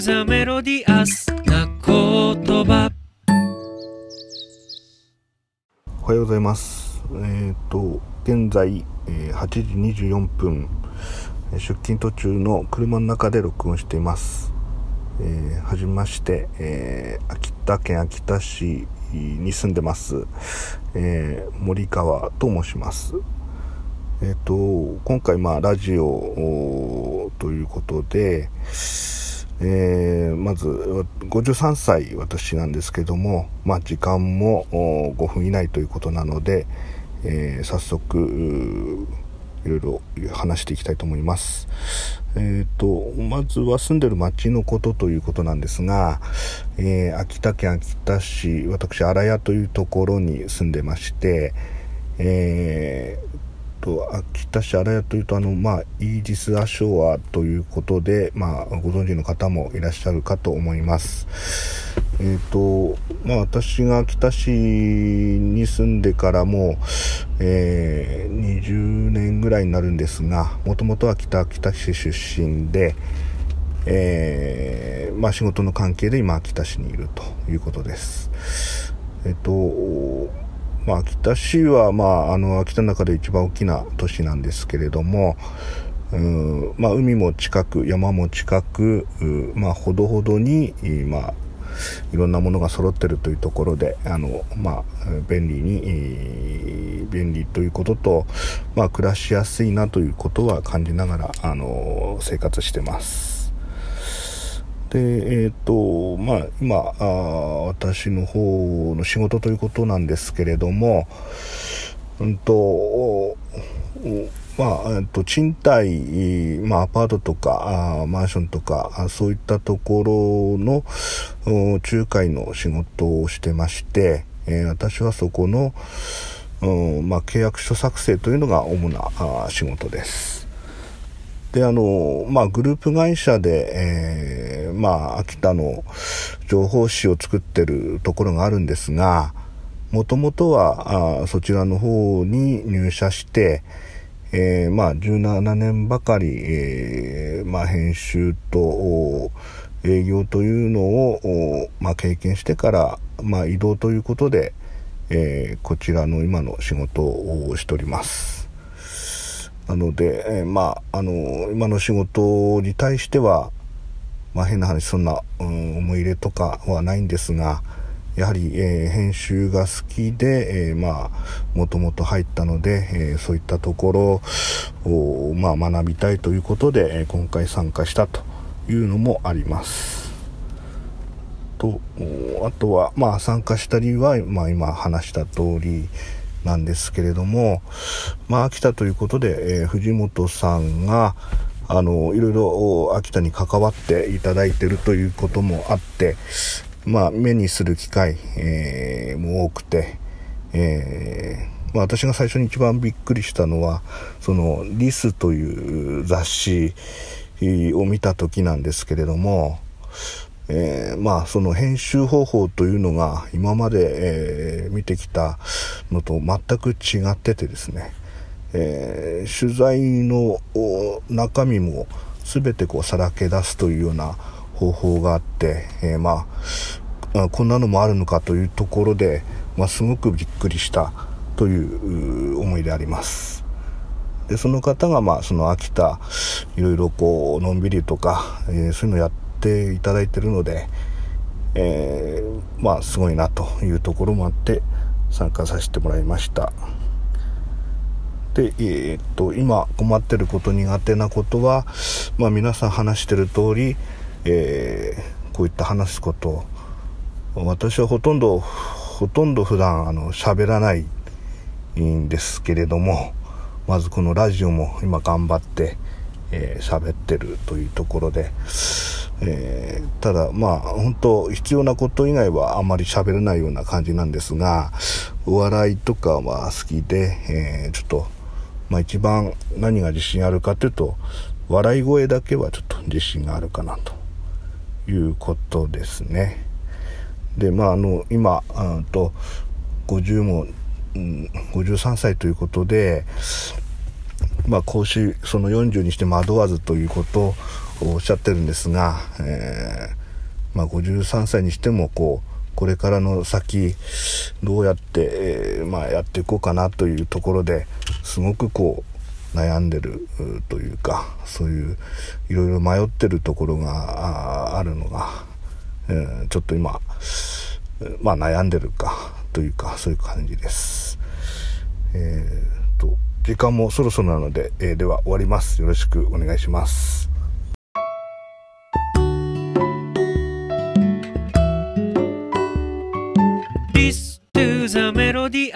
ザメロディアスな言葉おはようございます。えっ、と、現在、えー8時24分、出勤途中の車の中で録音しています。えーはじめまして、えー秋田県秋田市に住んでます、えー森川と申します。えっ、と、今回、まあ、ラジオということで、えーまず53歳私なんですけども、まあ、時間も5分以内ということなので、えー早速いろいろ話していきたいと思います。えー、とまずは住んでる町のことということなんですが、え秋田県秋田市私荒谷というところに住んでまして、えーと秋田市荒谷というとあの、まあ、イージス・アショアということで、まあ、ご存知の方もいらっしゃるかと思います。えっ、と、まあ、私が秋田市に住んでからも、えー20年ぐらいになるんですが、もともとは北秋田市出身で、えーまあ、仕事の関係で今秋田市にいるということです。えっ、と、まあ、秋田市は、まあ、あの秋田の中で一番大きな都市なんですけれども、うんまあ、海も近く山も近く、まあ、ほどほどに、まあ、いろんなものが揃ってるというところであの、まあ、便利に、便利ということと、まあ、暮らしやすいなということは感じながらあの生活してます。で、えっ、と、まあ、今あ、私の方の仕事ということなんですけれども、うんと、まあ、えっと、賃貸、まあ、アパートとか、あマンションとか、そういったところの、仲介の仕事をしてまして、えー私はそこの、うんまあ、契約書作成というのが主なあ仕事です。で、あの、まあ、グループ会社で、えーまあ、秋田の情報誌を作ってるところがあるんですが、もともとは、あそちらの方に入社して、えーまあ、17年ばかり、えーまあ、編集と営業というのを、まあ、経験してから、まあ、移動ということで、えーこちらの今の仕事をしております。なので、えまあ、あの、今の仕事に対しては、まあ、変な話、そんな、うん、思い入れとかはないんですが、やはり、えー編集が好きで、えまあ、もともと入ったので、えーそういったところを、まあ、学びたいということで、え今回参加したというのもあります。と、あとは、まあ、参加した理由は、まあ、今話した通りなんですけれども、まあ、秋田ということで、え藤本さんが、あの、いろいろ秋田に関わっていただいてるということもあって、まあ、目にする機会、えーも多くて、えーまあ、私が最初に一番びっくりしたのは、その、リスという雑誌を見た時なんですけれども、えーまあその編集方法というのが今まで、えー見てきたのと全く違っててですね、えー取材の中身も全てこうさらけ出すというような方法があって、えーまあこんなのもあるのかというところで、まあ、すごくびっくりしたというう思いであります。でその方がまあその秋田いろいろこうのんびりとか、えーそういうのやっていただいてるので、えーまあすごいなというところもあって参加させてもらいましたでえーっと今困ってること苦手なことは、まあ、皆さん話してる通り、えーこういった話すこと。私はほとんどほとんど普段あの喋らないんですけれどもまずこのラジオも今頑張ってえー喋ってるというところで、えーただまあ本当必要なこと以外はあまり喋れないような感じなんですがお笑いとかは好きで、えーちょっと、まあ、一番何が自信あるかというと笑い声だけはちょっと自信があるかなということですね。でまああの今うんと50も、うん、53歳ということでまあ、講師その40にして惑わずということをおっしゃってるんですが、えー、まあ、53歳にしてもこうこれからの先どうやって、えー、まあ、やっていこうかなというところですごくこう悩んでるというかそういういろいろ迷ってるところがあるのが、えー、ちょっと今、まあ、悩んでるかというかそういう感じです。えーと時間もそろそろなので、えー、では終わります。よろしくお願いします。This to the melody